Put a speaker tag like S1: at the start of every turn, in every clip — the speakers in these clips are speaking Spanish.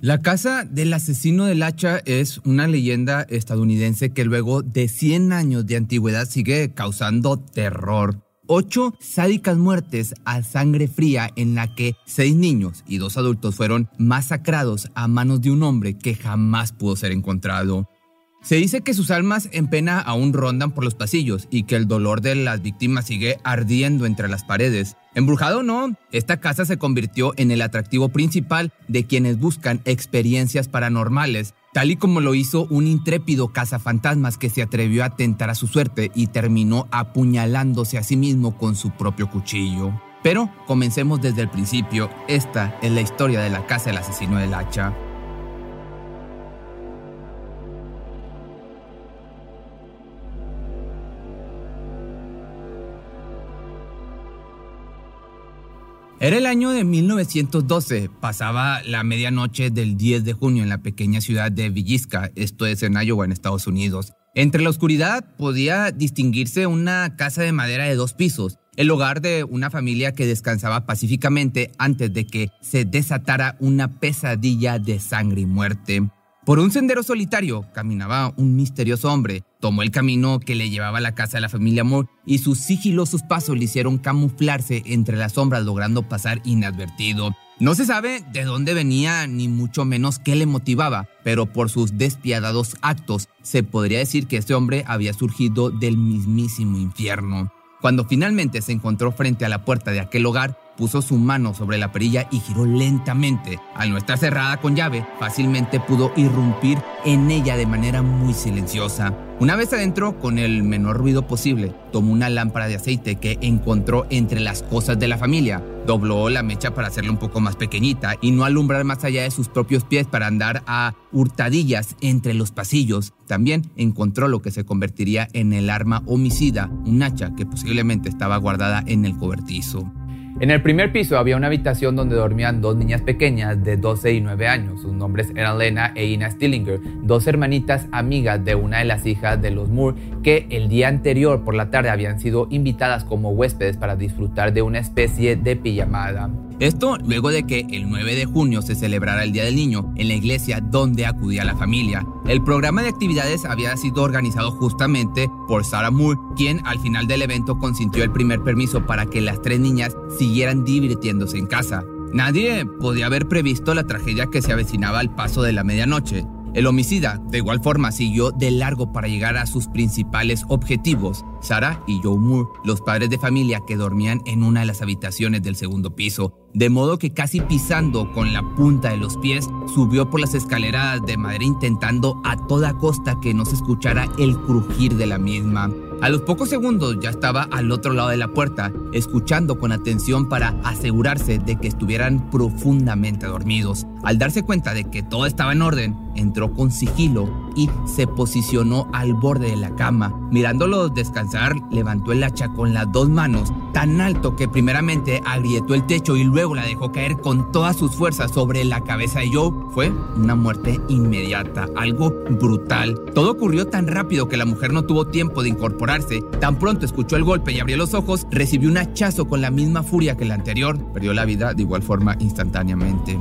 S1: La casa del asesino del hacha es una leyenda estadounidense que luego de 100 años de antigüedad sigue causando terror. Ocho sádicas muertes a sangre fría en la que seis niños y dos adultos fueron masacrados a manos de un hombre que jamás pudo ser encontrado. Se dice que sus almas en pena aún rondan por los pasillos y que el dolor de las víctimas sigue ardiendo entre las paredes. Embrujado o no, esta casa se convirtió en el atractivo principal de quienes buscan experiencias paranormales, tal y como lo hizo un intrépido cazafantasmas que se atrevió a tentar a su suerte y terminó apuñalándose a sí mismo con su propio cuchillo. Pero comencemos desde el principio, esta es la historia de la casa del asesino del hacha. Era el año de 1912, pasaba la medianoche del 10 de junio en la pequeña ciudad de Villisca, esto es en Iowa, en Estados Unidos. Entre la oscuridad podía distinguirse una casa de madera de dos pisos, el hogar de una familia que descansaba pacíficamente antes de que se desatara una pesadilla de sangre y muerte. Por un sendero solitario caminaba un misterioso hombre. Tomó el camino que le llevaba a la casa de la familia Moore y sus sigilosos pasos le hicieron camuflarse entre las sombras logrando pasar inadvertido. No se sabe de dónde venía ni mucho menos qué le motivaba, pero por sus despiadados actos se podría decir que este hombre había surgido del mismísimo infierno. Cuando finalmente se encontró frente a la puerta de aquel hogar, puso su mano sobre la perilla y giró lentamente. Al no estar cerrada con llave, fácilmente pudo irrumpir en ella de manera muy silenciosa. Una vez adentro, con el menor ruido posible, tomó una lámpara de aceite que encontró entre las cosas de la familia, dobló la mecha para hacerla un poco más pequeñita y no alumbrar más allá de sus propios pies para andar a hurtadillas entre los pasillos. También encontró lo que se convertiría en el arma homicida, un hacha que posiblemente estaba guardada en el cobertizo. En el primer piso había una habitación donde dormían dos niñas pequeñas de 12 y 9 años. Sus nombres eran Lena e Ina Stillinger, dos hermanitas amigas de una de las hijas de los Moore que el día anterior por la tarde habían sido invitadas como huéspedes para disfrutar de una especie de pijamada. Esto luego de que el 9 de junio se celebrara el Día del Niño en la iglesia donde acudía la familia. El programa de actividades había sido organizado justamente por Sarah Moore, quien al final del evento consintió el primer permiso para que las tres niñas siguieran divirtiéndose en casa. Nadie podía haber previsto la tragedia que se avecinaba al paso de la medianoche. El homicida, de igual forma, siguió de largo para llegar a sus principales objetivos, Sarah y Joe Moore, los padres de familia que dormían en una de las habitaciones del segundo piso, de modo que casi pisando con la punta de los pies, subió por las escaleras de madera intentando a toda costa que no se escuchara el crujir de la misma. A los pocos segundos ya estaba al otro lado de la puerta, escuchando con atención para asegurarse de que estuvieran profundamente dormidos. Al darse cuenta de que todo estaba en orden, entró con sigilo y se posicionó al borde de la cama. Mirándolos descansar, levantó el hacha con las dos manos, tan alto que primeramente agrietó el techo y luego la dejó caer con todas sus fuerzas sobre la cabeza de Joe. Fue una muerte inmediata, algo brutal. Todo ocurrió tan rápido que la mujer no tuvo tiempo de incorporarse. Tan pronto escuchó el golpe y abrió los ojos, recibió un hachazo con la misma furia que el anterior. Perdió la vida de igual forma instantáneamente.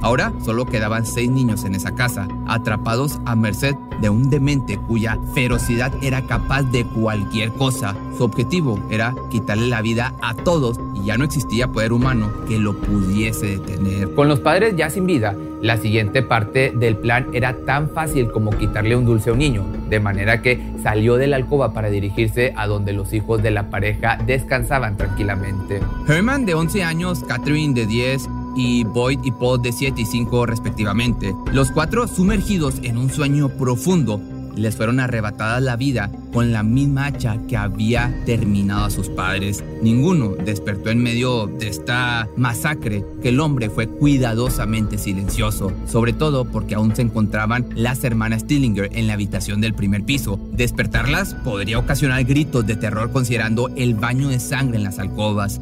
S1: Ahora solo quedaban seis niños en esa casa, atrapados a merced de un demente cuya ferocidad era capaz de cualquier cosa. Su objetivo era quitarle la vida a todos y ya no existía poder humano que lo pudiese detener. Con los padres ya sin vida, la siguiente parte del plan era tan fácil como quitarle un dulce a un niño, de manera que salió de la alcoba para dirigirse a donde los hijos de la pareja descansaban tranquilamente. Herman de 11 años, Catherine de 10 y Boyd y Paul de 7 y 5 respectivamente. Los cuatro sumergidos en un sueño profundo les fueron arrebatadas la vida con la misma hacha que había terminado a sus padres. Ninguno despertó en medio de esta masacre que el hombre fue cuidadosamente silencioso, sobre todo porque aún se encontraban las hermanas Stillinger en la habitación del primer piso. Despertarlas podría ocasionar gritos de terror considerando el baño de sangre en las alcobas.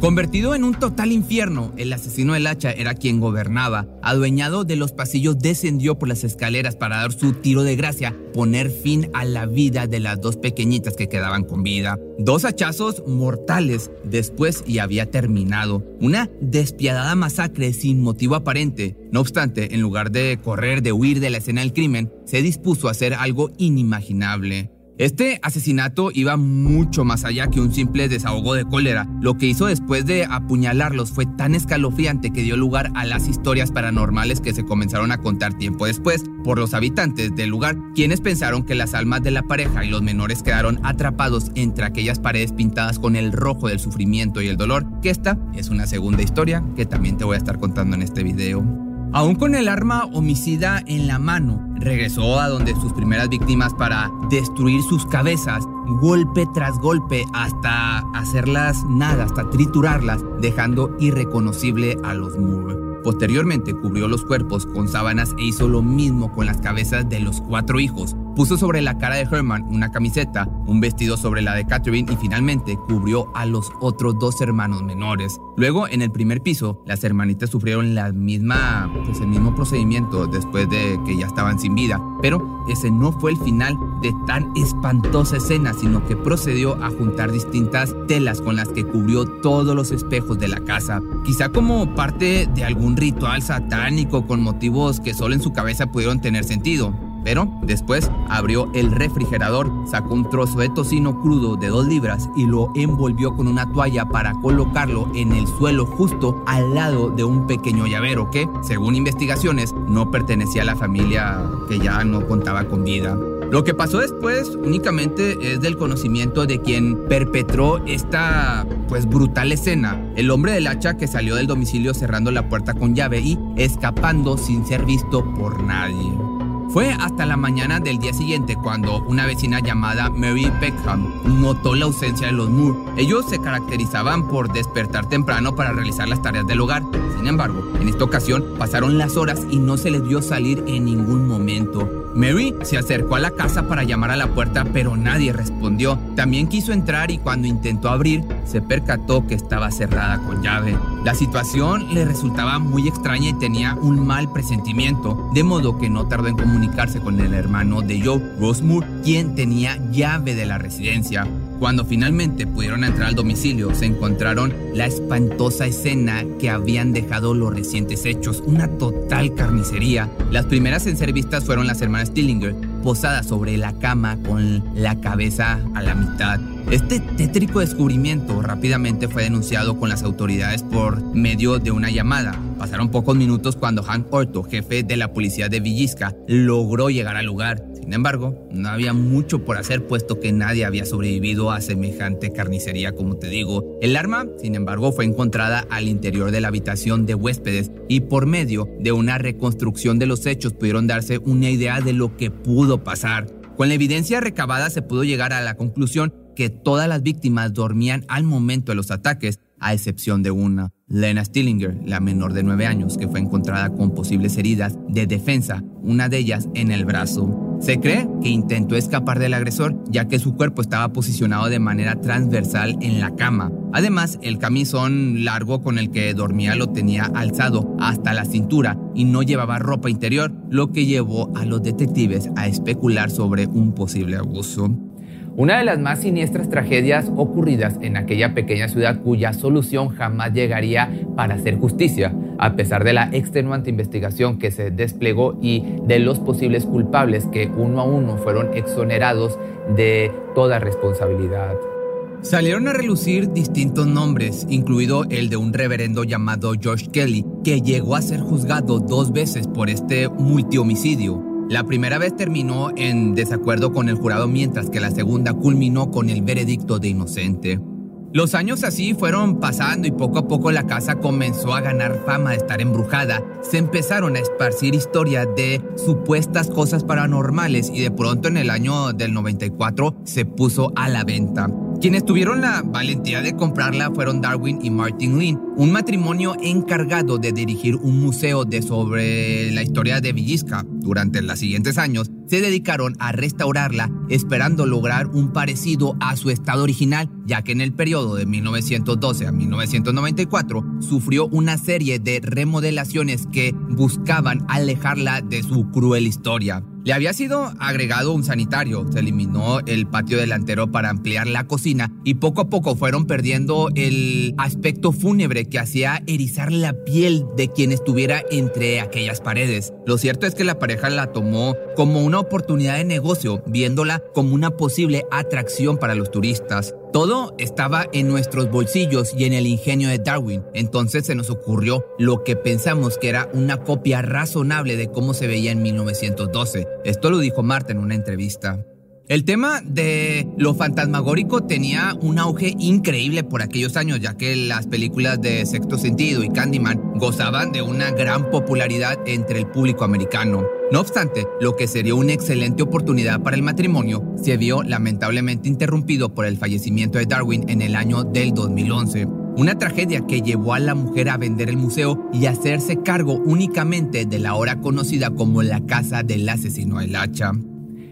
S1: Convertido en un total infierno, el asesino del hacha era quien gobernaba. Adueñado de los pasillos, descendió por las escaleras para dar su tiro de gracia, poner fin a la vida de las dos pequeñitas que quedaban con vida. Dos hachazos mortales después y había terminado. Una despiadada masacre sin motivo aparente. No obstante, en lugar de correr, de huir de la escena del crimen, se dispuso a hacer algo inimaginable. Este asesinato iba mucho más allá que un simple desahogo de cólera. Lo que hizo después de apuñalarlos fue tan escalofriante que dio lugar a las historias paranormales que se comenzaron a contar tiempo después por los habitantes del lugar, quienes pensaron que las almas de la pareja y los menores quedaron atrapados entre aquellas paredes pintadas con el rojo del sufrimiento y el dolor, que esta es una segunda historia que también te voy a estar contando en este video. Aún con el arma homicida en la mano, regresó a donde sus primeras víctimas para destruir sus cabezas, golpe tras golpe, hasta hacerlas nada, hasta triturarlas, dejando irreconocible a los Moore. Posteriormente cubrió los cuerpos con sábanas e hizo lo mismo con las cabezas de los cuatro hijos. Puso sobre la cara de Herman una camiseta, un vestido sobre la de Catherine y finalmente cubrió a los otros dos hermanos menores. Luego, en el primer piso, las hermanitas sufrieron la misma, pues el mismo procedimiento después de que ya estaban sin vida. Pero ese no fue el final de tan espantosa escena, sino que procedió a juntar distintas telas con las que cubrió todos los espejos de la casa. Quizá como parte de algún ritual satánico con motivos que solo en su cabeza pudieron tener sentido. Pero después abrió el refrigerador, sacó un trozo de tocino crudo de dos libras y lo envolvió con una toalla para colocarlo en el suelo justo al lado de un pequeño llavero que, según investigaciones, no pertenecía a la familia que ya no contaba con vida. Lo que pasó después únicamente es del conocimiento de quien perpetró esta pues brutal escena, el hombre del hacha que salió del domicilio cerrando la puerta con llave y escapando sin ser visto por nadie. Fue hasta la mañana del día siguiente cuando una vecina llamada Mary Beckham notó la ausencia de los Moore. Ellos se caracterizaban por despertar temprano para realizar las tareas del hogar. Sin embargo, en esta ocasión pasaron las horas y no se les vio salir en ningún momento. Mary se acercó a la casa para llamar a la puerta, pero nadie respondió. También quiso entrar y cuando intentó abrir, se percató que estaba cerrada con llave. La situación le resultaba muy extraña y tenía un mal presentimiento, de modo que no tardó en comunicarse con el hermano de Joe, Rosemore, quien tenía llave de la residencia. Cuando finalmente pudieron entrar al domicilio, se encontraron la espantosa escena que habían dejado los recientes hechos, una total carnicería. Las primeras en ser vistas fueron las hermanas Stillinger, posadas sobre la cama con la cabeza a la mitad. Este tétrico descubrimiento rápidamente fue denunciado con las autoridades por medio de una llamada. Pasaron pocos minutos cuando Hank Orto, jefe de la policía de Villisca, logró llegar al lugar. Sin embargo, no había mucho por hacer puesto que nadie había sobrevivido a semejante carnicería como te digo. El arma, sin embargo, fue encontrada al interior de la habitación de huéspedes y por medio de una reconstrucción de los hechos pudieron darse una idea de lo que pasar. Con la evidencia recabada se pudo llegar a la conclusión que todas las víctimas dormían al momento de los ataques, a excepción de una. Lena Stillinger, la menor de 9 años, que fue encontrada con posibles heridas de defensa, una de ellas en el brazo. Se cree que intentó escapar del agresor ya que su cuerpo estaba posicionado de manera transversal en la cama. Además, el camisón largo con el que dormía lo tenía alzado hasta la cintura y no llevaba ropa interior, lo que llevó a los detectives a especular sobre un posible abuso.
S2: Una de las más siniestras tragedias ocurridas en aquella pequeña ciudad cuya solución jamás llegaría para hacer justicia, a pesar de la extenuante investigación que se desplegó y de los posibles culpables que uno a uno fueron exonerados de toda responsabilidad.
S1: Salieron a relucir distintos nombres, incluido el de un reverendo llamado George Kelly, que llegó a ser juzgado dos veces por este multihomicidio. La primera vez terminó en desacuerdo con el jurado mientras que la segunda culminó con el veredicto de inocente. Los años así fueron pasando y poco a poco la casa comenzó a ganar fama de estar embrujada. Se empezaron a esparcir historias de supuestas cosas paranormales y de pronto en el año del 94 se puso a la venta. Quienes tuvieron la valentía de comprarla fueron Darwin y Martin Lynn, un matrimonio encargado de dirigir un museo de sobre la historia de Villisca. Durante los siguientes años se dedicaron a restaurarla esperando lograr un parecido a su estado original, ya que en el periodo de 1912 a 1994 sufrió una serie de remodelaciones que buscaban alejarla de su cruel historia. Le había sido agregado un sanitario, se eliminó el patio delantero para ampliar la cocina y poco a poco fueron perdiendo el aspecto fúnebre que hacía erizar la piel de quien estuviera entre aquellas paredes. Lo cierto es que la pareja la tomó como una oportunidad de negocio, viéndola como una posible atracción para los turistas. Todo estaba en nuestros bolsillos y en el ingenio de Darwin. Entonces se nos ocurrió lo que pensamos que era una copia razonable de cómo se veía en 1912. Esto lo dijo Marta en una entrevista. El tema de lo fantasmagórico tenía un auge increíble por aquellos años, ya que las películas de Sexto Sentido y Candyman gozaban de una gran popularidad entre el público americano. No obstante, lo que sería una excelente oportunidad para el matrimonio se vio lamentablemente interrumpido por el fallecimiento de Darwin en el año del 2011. Una tragedia que llevó a la mujer a vender el museo y hacerse cargo únicamente de la ahora conocida como la casa del asesino del hacha.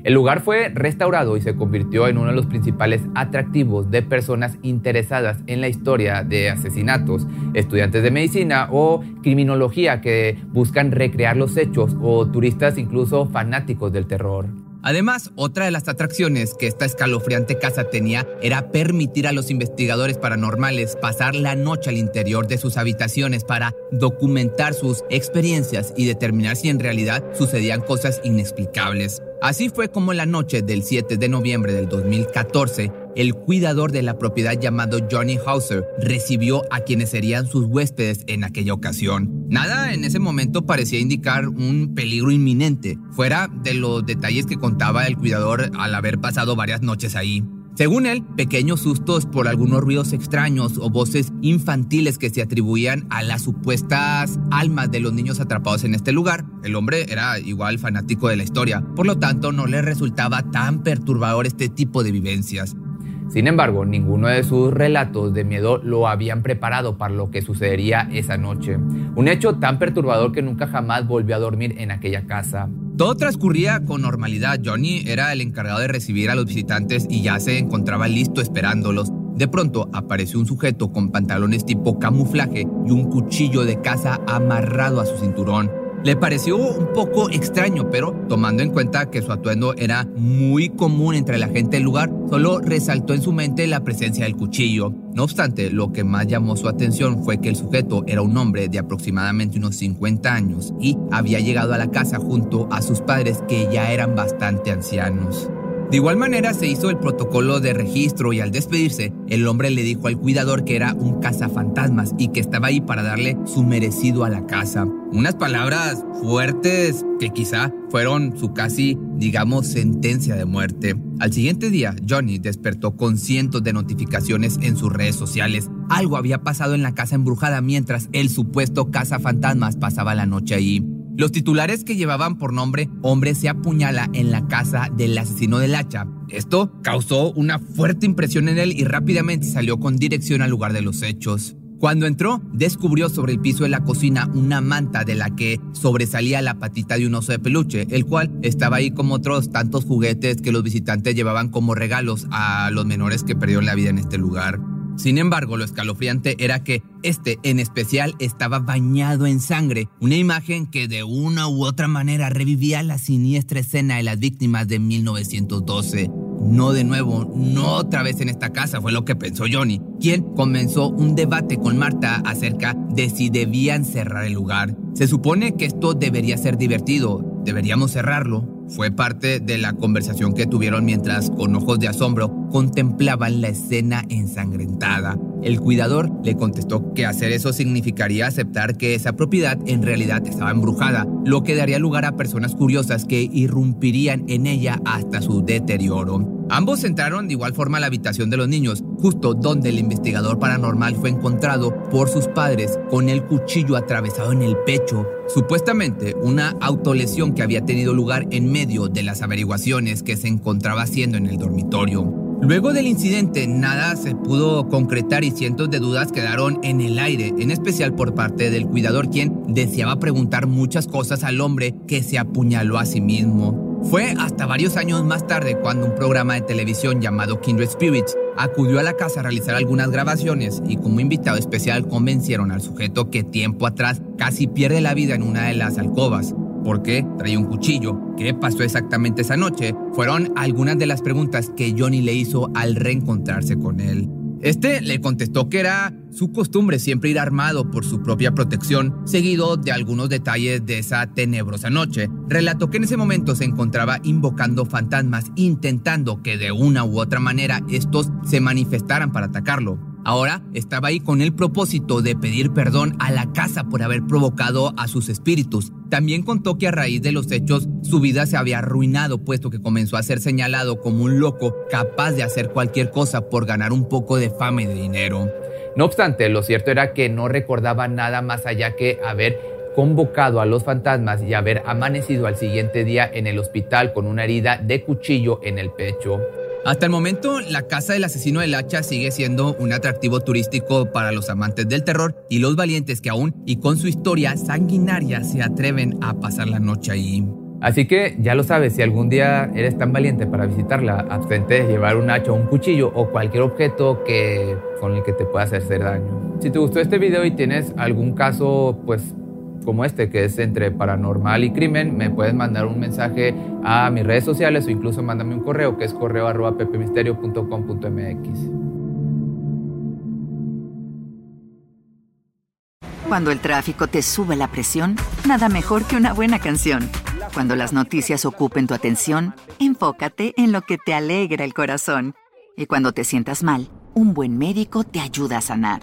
S2: El lugar fue restaurado y se convirtió en uno de los principales atractivos de personas interesadas en la historia de asesinatos, estudiantes de medicina o criminología que buscan recrear los hechos o turistas incluso fanáticos del terror.
S1: Además, otra de las atracciones que esta escalofriante casa tenía era permitir a los investigadores paranormales pasar la noche al interior de sus habitaciones para documentar sus experiencias y determinar si en realidad sucedían cosas inexplicables. Así fue como la noche del 7 de noviembre del 2014, el cuidador de la propiedad llamado Johnny Hauser recibió a quienes serían sus huéspedes en aquella ocasión. Nada en ese momento parecía indicar un peligro inminente, fuera de los detalles que contaba el cuidador al haber pasado varias noches ahí. Según él, pequeños sustos por algunos ruidos extraños o voces infantiles que se atribuían a las supuestas almas de los niños atrapados en este lugar. El hombre era igual fanático de la historia, por lo tanto no le resultaba tan perturbador este tipo de vivencias.
S2: Sin embargo, ninguno de sus relatos de miedo lo habían preparado para lo que sucedería esa noche. Un hecho tan perturbador que nunca jamás volvió a dormir en aquella casa.
S1: Todo transcurría con normalidad. Johnny era el encargado de recibir a los visitantes y ya se encontraba listo esperándolos. De pronto apareció un sujeto con pantalones tipo camuflaje y un cuchillo de caza amarrado a su cinturón. Le pareció un poco extraño, pero tomando en cuenta que su atuendo era muy común entre la gente del lugar, solo resaltó en su mente la presencia del cuchillo. No obstante, lo que más llamó su atención fue que el sujeto era un hombre de aproximadamente unos 50 años y había llegado a la casa junto a sus padres que ya eran bastante ancianos. De igual manera se hizo el protocolo de registro y al despedirse, el hombre le dijo al cuidador que era un cazafantasmas y que estaba ahí para darle su merecido a la casa. Unas palabras fuertes que quizá fueron su casi, digamos, sentencia de muerte. Al siguiente día, Johnny despertó con cientos de notificaciones en sus redes sociales. Algo había pasado en la casa embrujada mientras el supuesto cazafantasmas pasaba la noche ahí. Los titulares que llevaban por nombre Hombre se apuñala en la casa del asesino del hacha Esto causó una fuerte impresión en él y rápidamente salió con dirección al lugar de los hechos. Cuando entró, descubrió sobre el piso de la cocina una manta de la que sobresalía la patita de un oso de peluche, el cual estaba ahí como otros tantos juguetes que los visitantes llevaban como regalos a los menores que perdieron la vida en este lugar. Sin embargo, lo escalofriante era que este en especial estaba bañado en sangre, una imagen que de una u otra manera revivía la siniestra escena de las víctimas de 1912. No de nuevo, no otra vez en esta casa, fue lo que pensó Johnny, quien comenzó un debate con Marta acerca de si debían cerrar el lugar. Se supone que esto debería ser divertido, deberíamos cerrarlo. Fue parte de la conversación que tuvieron mientras, con ojos de asombro, contemplaban la escena ensangrentada. El cuidador le contestó que hacer eso significaría aceptar que esa propiedad en realidad estaba embrujada, lo que daría lugar a personas curiosas que irrumpirían en ella hasta su deterioro. Ambos entraron de igual forma a la habitación de los niños, justo donde el investigador paranormal fue encontrado por sus padres con el cuchillo atravesado en el pecho, supuestamente una autolesión que había tenido lugar en medio de las averiguaciones que se encontraba haciendo en el dormitorio. Luego del incidente nada se pudo concretar y cientos de dudas quedaron en el aire, en especial por parte del cuidador quien deseaba preguntar muchas cosas al hombre que se apuñaló a sí mismo. Fue hasta varios años más tarde cuando un programa de televisión llamado Kindred Spirits acudió a la casa a realizar algunas grabaciones y como invitado especial convencieron al sujeto que tiempo atrás casi pierde la vida en una de las alcobas. ¿Por qué? Traía un cuchillo. ¿Qué pasó exactamente esa noche? Fueron algunas de las preguntas que Johnny le hizo al reencontrarse con él. Este le contestó que era su costumbre siempre ir armado por su propia protección, seguido de algunos detalles de esa tenebrosa noche. Relató que en ese momento se encontraba invocando fantasmas, intentando que de una u otra manera estos se manifestaran para atacarlo. Ahora estaba ahí con el propósito de pedir perdón a la casa por haber provocado a sus espíritus. También contó que a raíz de los hechos su vida se había arruinado puesto que comenzó a ser señalado como un loco capaz de hacer cualquier cosa por ganar un poco de fama y de dinero.
S2: No obstante, lo cierto era que no recordaba nada más allá que haber convocado a los fantasmas y haber amanecido al siguiente día en el hospital con una herida de cuchillo en el pecho.
S1: Hasta el momento, la casa del asesino del hacha sigue siendo un atractivo turístico para los amantes del terror y los valientes que aún y con su historia sanguinaria se atreven a pasar la noche ahí.
S2: Así que ya lo sabes, si algún día eres tan valiente para visitarla, abstente de llevar un hacha, un cuchillo o cualquier objeto que, con el que te pueda hacer daño. Si te gustó este video y tienes algún caso, pues como este, que es entre paranormal y crimen, me puedes mandar un mensaje a mis redes sociales o incluso mándame un correo que es correo arroba pepemisterio.com.mx.
S3: Cuando el tráfico te sube la presión, nada mejor que una buena canción. Cuando las noticias ocupen tu atención, enfócate en lo que te alegra el corazón. Y cuando te sientas mal, un buen médico te ayuda a sanar.